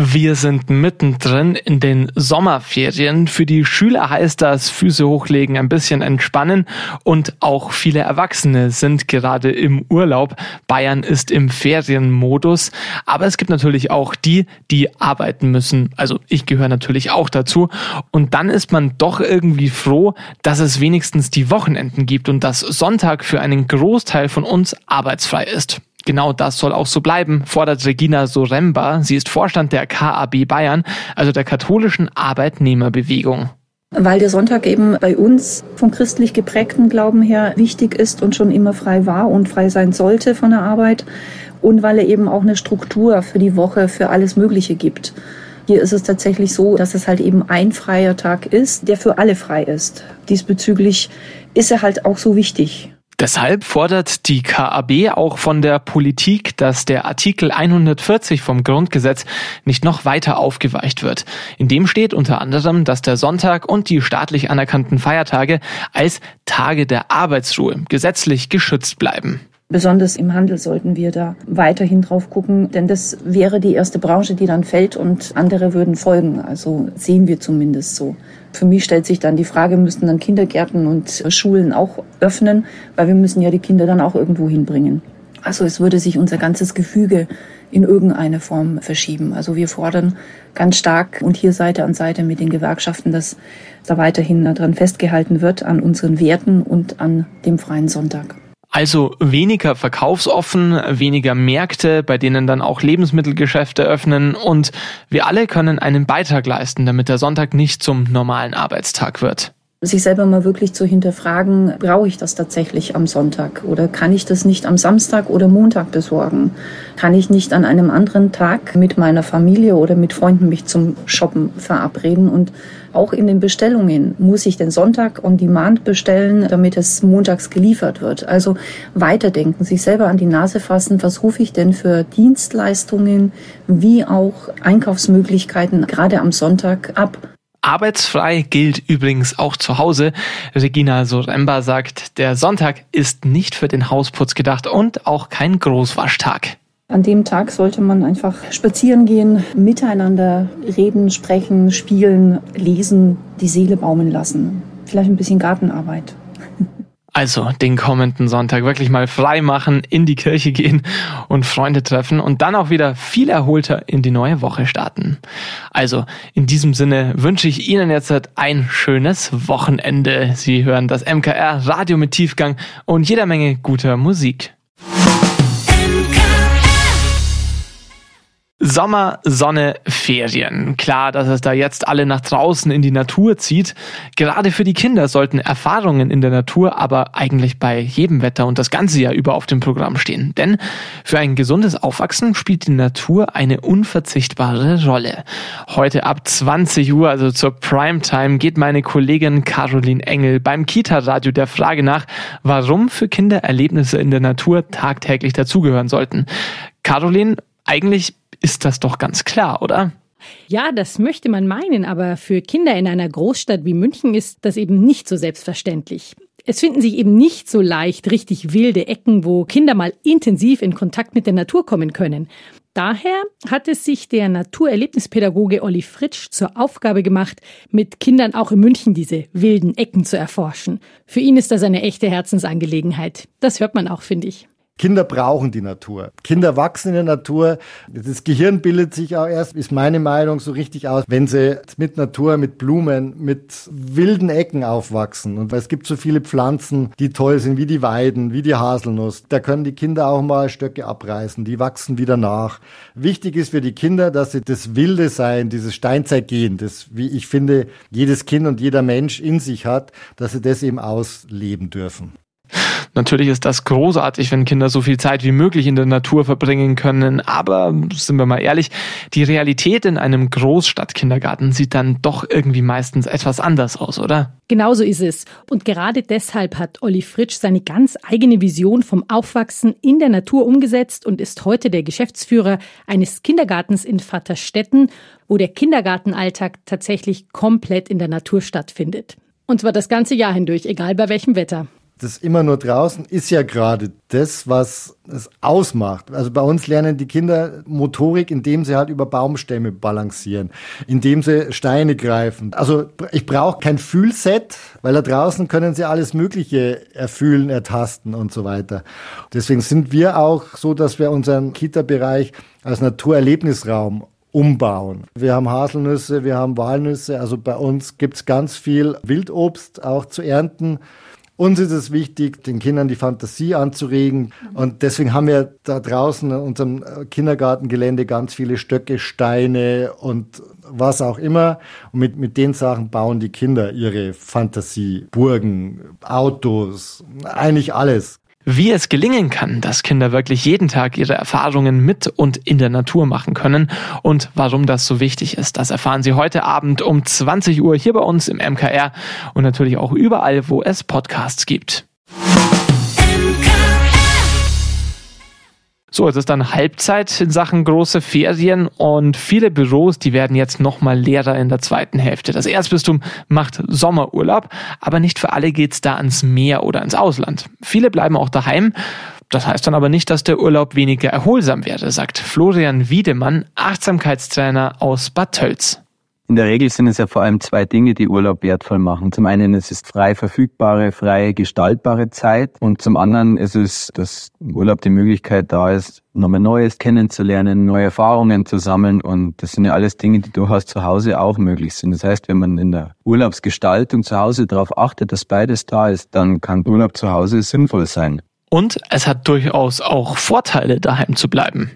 Wir sind mittendrin in den Sommerferien. Für die Schüler heißt das Füße hochlegen, ein bisschen entspannen und auch viele Erwachsene sind gerade im Urlaub. Bayern ist im Ferienmodus, aber es gibt natürlich auch die, die arbeiten müssen. Also ich gehöre natürlich auch dazu und dann ist man doch irgendwie froh, dass es wenigstens die Wochenenden gibt und dass Sonntag für einen Großteil von uns arbeitsfrei ist. Genau das soll auch so bleiben, fordert Regina Soremba. Sie ist Vorstand der KAB Bayern, also der katholischen Arbeitnehmerbewegung. Weil der Sonntag eben bei uns vom christlich geprägten Glauben her wichtig ist und schon immer frei war und frei sein sollte von der Arbeit und weil er eben auch eine Struktur für die Woche, für alles Mögliche gibt. Hier ist es tatsächlich so, dass es halt eben ein freier Tag ist, der für alle frei ist. Diesbezüglich ist er halt auch so wichtig. Deshalb fordert die KAB auch von der Politik, dass der Artikel 140 vom Grundgesetz nicht noch weiter aufgeweicht wird. In dem steht unter anderem, dass der Sonntag und die staatlich anerkannten Feiertage als Tage der Arbeitsruhe gesetzlich geschützt bleiben. Besonders im Handel sollten wir da weiterhin drauf gucken, denn das wäre die erste Branche, die dann fällt und andere würden folgen. Also sehen wir zumindest so. Für mich stellt sich dann die Frage, müssten dann Kindergärten und Schulen auch öffnen, weil wir müssen ja die Kinder dann auch irgendwo hinbringen. Also es würde sich unser ganzes Gefüge in irgendeine Form verschieben. Also wir fordern ganz stark und hier Seite an Seite mit den Gewerkschaften, dass da weiterhin daran festgehalten wird, an unseren Werten und an dem freien Sonntag. Also weniger verkaufsoffen, weniger Märkte, bei denen dann auch Lebensmittelgeschäfte öffnen. Und wir alle können einen Beitrag leisten, damit der Sonntag nicht zum normalen Arbeitstag wird sich selber mal wirklich zu hinterfragen, brauche ich das tatsächlich am Sonntag oder kann ich das nicht am Samstag oder Montag besorgen? Kann ich nicht an einem anderen Tag mit meiner Familie oder mit Freunden mich zum Shoppen verabreden? Und auch in den Bestellungen muss ich den Sonntag on Demand bestellen, damit es montags geliefert wird. Also weiterdenken, sich selber an die Nase fassen, was rufe ich denn für Dienstleistungen wie auch Einkaufsmöglichkeiten gerade am Sonntag ab? Arbeitsfrei gilt übrigens auch zu Hause. Regina Soremba sagt, der Sonntag ist nicht für den Hausputz gedacht und auch kein Großwaschtag. An dem Tag sollte man einfach spazieren gehen, miteinander reden, sprechen, spielen, lesen, die Seele baumeln lassen. Vielleicht ein bisschen Gartenarbeit. Also den kommenden Sonntag wirklich mal frei machen, in die Kirche gehen und Freunde treffen und dann auch wieder viel erholter in die neue Woche starten. Also in diesem Sinne wünsche ich Ihnen jetzt ein schönes Wochenende. Sie hören das MKR Radio mit Tiefgang und jeder Menge guter Musik. Sommer, Sonne, Ferien. Klar, dass es da jetzt alle nach draußen in die Natur zieht. Gerade für die Kinder sollten Erfahrungen in der Natur aber eigentlich bei jedem Wetter und das ganze Jahr über auf dem Programm stehen. Denn für ein gesundes Aufwachsen spielt die Natur eine unverzichtbare Rolle. Heute ab 20 Uhr, also zur Primetime, geht meine Kollegin Caroline Engel beim Kita-Radio der Frage nach, warum für Kinder Erlebnisse in der Natur tagtäglich dazugehören sollten. Caroline, eigentlich ist das doch ganz klar, oder? Ja, das möchte man meinen, aber für Kinder in einer Großstadt wie München ist das eben nicht so selbstverständlich. Es finden sich eben nicht so leicht richtig wilde Ecken, wo Kinder mal intensiv in Kontakt mit der Natur kommen können. Daher hat es sich der Naturerlebnispädagoge Olli Fritsch zur Aufgabe gemacht, mit Kindern auch in München diese wilden Ecken zu erforschen. Für ihn ist das eine echte Herzensangelegenheit. Das hört man auch, finde ich. Kinder brauchen die Natur. Kinder wachsen in der Natur. Das Gehirn bildet sich auch erst, ist meine Meinung, so richtig aus, wenn sie mit Natur, mit Blumen, mit wilden Ecken aufwachsen. Und es gibt so viele Pflanzen, die toll sind, wie die Weiden, wie die Haselnuss. Da können die Kinder auch mal Stöcke abreißen. Die wachsen wieder nach. Wichtig ist für die Kinder, dass sie das wilde Sein, dieses Steinzeitgehen, das, wie ich finde, jedes Kind und jeder Mensch in sich hat, dass sie das eben ausleben dürfen. Natürlich ist das großartig, wenn Kinder so viel Zeit wie möglich in der Natur verbringen können, aber sind wir mal ehrlich, die Realität in einem Großstadtkindergarten sieht dann doch irgendwie meistens etwas anders aus, oder? Genauso ist es. Und gerade deshalb hat Olli Fritsch seine ganz eigene Vision vom Aufwachsen in der Natur umgesetzt und ist heute der Geschäftsführer eines Kindergartens in Vaterstetten, wo der Kindergartenalltag tatsächlich komplett in der Natur stattfindet. Und zwar das ganze Jahr hindurch, egal bei welchem Wetter das immer nur draußen ist ja gerade das, was es ausmacht. Also bei uns lernen die Kinder Motorik, indem sie halt über Baumstämme balancieren, indem sie Steine greifen. Also ich brauche kein Fühlset, weil da draußen können sie alles Mögliche erfühlen, ertasten und so weiter. Deswegen sind wir auch so, dass wir unseren Kita-Bereich als Naturerlebnisraum umbauen. Wir haben Haselnüsse, wir haben Walnüsse, also bei uns gibt's ganz viel Wildobst auch zu ernten. Uns ist es wichtig, den Kindern die Fantasie anzuregen. Und deswegen haben wir da draußen in unserem Kindergartengelände ganz viele Stöcke, Steine und was auch immer. Und mit, mit den Sachen bauen die Kinder ihre Fantasie. Burgen, Autos, eigentlich alles. Wie es gelingen kann, dass Kinder wirklich jeden Tag ihre Erfahrungen mit und in der Natur machen können und warum das so wichtig ist, das erfahren Sie heute Abend um 20 Uhr hier bei uns im MKR und natürlich auch überall, wo es Podcasts gibt. So, es ist dann Halbzeit in Sachen große Ferien und viele Büros, die werden jetzt nochmal leerer in der zweiten Hälfte. Das Erzbistum macht Sommerurlaub, aber nicht für alle geht's da ans Meer oder ins Ausland. Viele bleiben auch daheim. Das heißt dann aber nicht, dass der Urlaub weniger erholsam wäre, sagt Florian Wiedemann, Achtsamkeitstrainer aus Bad Tölz. In der Regel sind es ja vor allem zwei Dinge, die Urlaub wertvoll machen. Zum einen es ist frei verfügbare, frei gestaltbare Zeit und zum anderen ist es, dass im Urlaub die Möglichkeit da ist, nochmal Neues kennenzulernen, neue Erfahrungen zu sammeln und das sind ja alles Dinge, die durchaus zu Hause auch möglich sind. Das heißt, wenn man in der Urlaubsgestaltung zu Hause darauf achtet, dass beides da ist, dann kann Urlaub zu Hause sinnvoll sein. Und es hat durchaus auch Vorteile, daheim zu bleiben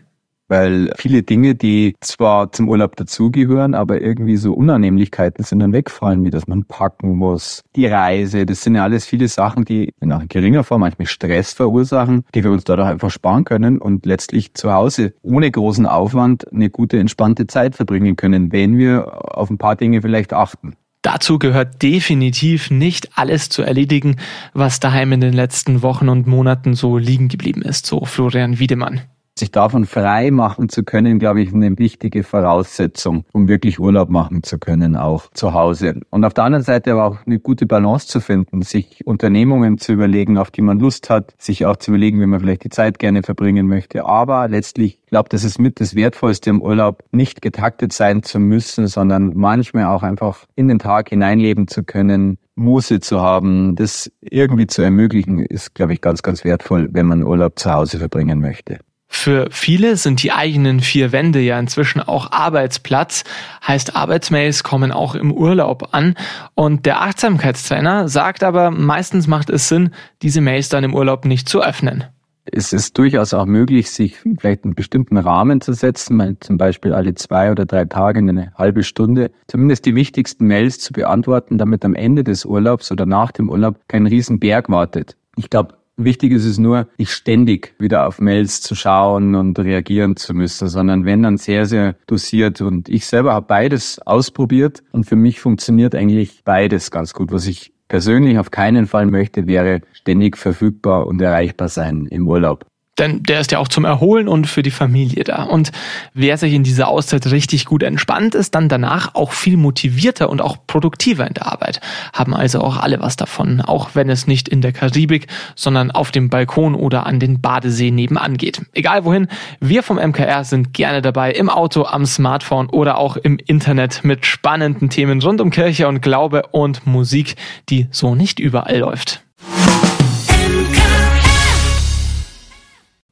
weil viele Dinge, die zwar zum Urlaub dazugehören, aber irgendwie so Unannehmlichkeiten sind dann wegfallen, wie dass man packen muss, die Reise, das sind ja alles viele Sachen, die in geringer Form manchmal Stress verursachen, die wir uns dadurch einfach sparen können und letztlich zu Hause ohne großen Aufwand eine gute, entspannte Zeit verbringen können, wenn wir auf ein paar Dinge vielleicht achten. Dazu gehört definitiv nicht alles zu erledigen, was daheim in den letzten Wochen und Monaten so liegen geblieben ist, so Florian Wiedemann. Sich davon frei machen zu können, glaube ich, eine wichtige Voraussetzung, um wirklich Urlaub machen zu können, auch zu Hause. Und auf der anderen Seite aber auch eine gute Balance zu finden, sich Unternehmungen zu überlegen, auf die man Lust hat, sich auch zu überlegen, wie man vielleicht die Zeit gerne verbringen möchte. Aber letztlich glaube, das ist mit das Wertvollste im Urlaub, nicht getaktet sein zu müssen, sondern manchmal auch einfach in den Tag hineinleben zu können, Muße zu haben, das irgendwie zu ermöglichen, ist, glaube ich, ganz, ganz wertvoll, wenn man Urlaub zu Hause verbringen möchte. Für viele sind die eigenen vier Wände ja inzwischen auch Arbeitsplatz, heißt Arbeitsmails kommen auch im Urlaub an und der Achtsamkeitstrainer sagt aber, meistens macht es Sinn, diese Mails dann im Urlaub nicht zu öffnen. Es ist durchaus auch möglich, sich vielleicht einen bestimmten Rahmen zu setzen, mal zum Beispiel alle zwei oder drei Tage eine halbe Stunde, zumindest die wichtigsten Mails zu beantworten, damit am Ende des Urlaubs oder nach dem Urlaub kein Riesenberg wartet. Ich glaube, Wichtig ist es nur, nicht ständig wieder auf Mails zu schauen und reagieren zu müssen, sondern wenn dann sehr, sehr dosiert. Und ich selber habe beides ausprobiert und für mich funktioniert eigentlich beides ganz gut. Was ich persönlich auf keinen Fall möchte, wäre ständig verfügbar und erreichbar sein im Urlaub. Denn der ist ja auch zum Erholen und für die Familie da. Und wer sich in dieser Auszeit richtig gut entspannt, ist dann danach auch viel motivierter und auch produktiver in der Arbeit. Haben also auch alle was davon, auch wenn es nicht in der Karibik, sondern auf dem Balkon oder an den Badesee nebenan geht. Egal wohin, wir vom MKR sind gerne dabei, im Auto, am Smartphone oder auch im Internet mit spannenden Themen rund um Kirche und Glaube und Musik, die so nicht überall läuft.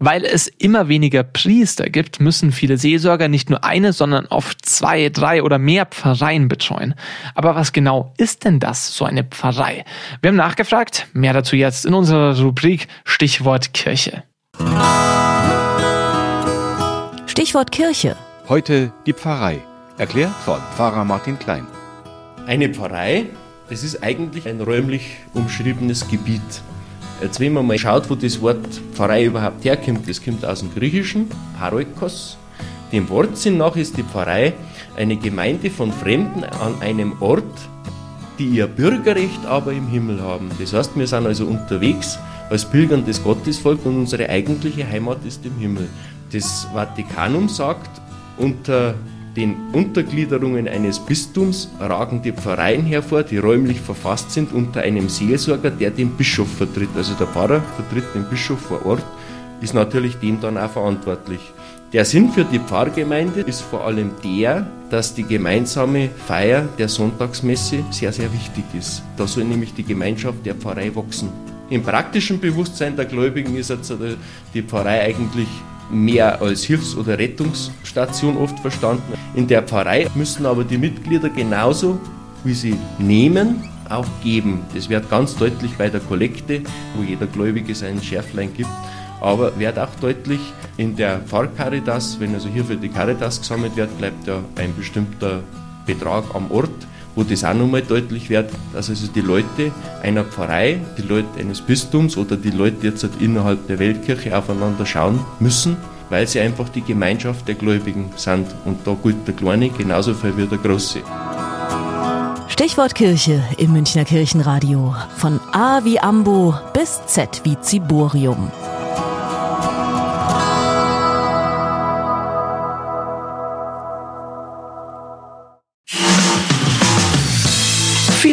Weil es immer weniger Priester gibt, müssen viele Seelsorger nicht nur eine, sondern oft zwei, drei oder mehr Pfarreien betreuen. Aber was genau ist denn das, so eine Pfarrei? Wir haben nachgefragt, mehr dazu jetzt in unserer Rubrik Stichwort Kirche. Stichwort Kirche. Heute die Pfarrei, erklärt von Pfarrer Martin Klein. Eine Pfarrei, das ist eigentlich ein räumlich umschriebenes Gebiet Jetzt, wenn man mal schaut, wo das Wort Pfarrei überhaupt herkommt, das kommt aus dem Griechischen, Paroikos. Dem Wortsinn nach ist die Pfarrei eine Gemeinde von Fremden an einem Ort, die ihr Bürgerrecht aber im Himmel haben. Das heißt, wir sind also unterwegs als pilgerndes Gottesvolk und unsere eigentliche Heimat ist im Himmel. Das Vatikanum sagt, unter den Untergliederungen eines Bistums ragen die Pfarreien hervor, die räumlich verfasst sind unter einem Seelsorger, der den Bischof vertritt. Also der Pfarrer vertritt den Bischof vor Ort, ist natürlich dem dann auch verantwortlich. Der Sinn für die Pfarrgemeinde ist vor allem der, dass die gemeinsame Feier der Sonntagsmesse sehr, sehr wichtig ist. Da soll nämlich die Gemeinschaft der Pfarrei wachsen. Im praktischen Bewusstsein der Gläubigen ist jetzt die Pfarrei eigentlich mehr als Hilfs- oder Rettungsstation oft verstanden. In der Pfarrei müssen aber die Mitglieder genauso, wie sie nehmen, auch geben. Das wird ganz deutlich bei der Kollekte, wo jeder Gläubige seinen Schärflein gibt, aber wird auch deutlich in der Pfarrcaritas, wenn also hier für die Caritas gesammelt wird, bleibt ja ein bestimmter Betrag am Ort wo das auch nochmal deutlich wird, dass also die Leute einer Pfarrei, die Leute eines Bistums oder die Leute jetzt halt innerhalb der Weltkirche aufeinander schauen müssen, weil sie einfach die Gemeinschaft der Gläubigen sind. Und da gilt der Kleine genauso viel wie der Große. Stichwort Kirche im Münchner Kirchenradio. Von A wie Ambo bis Z wie Ziborium.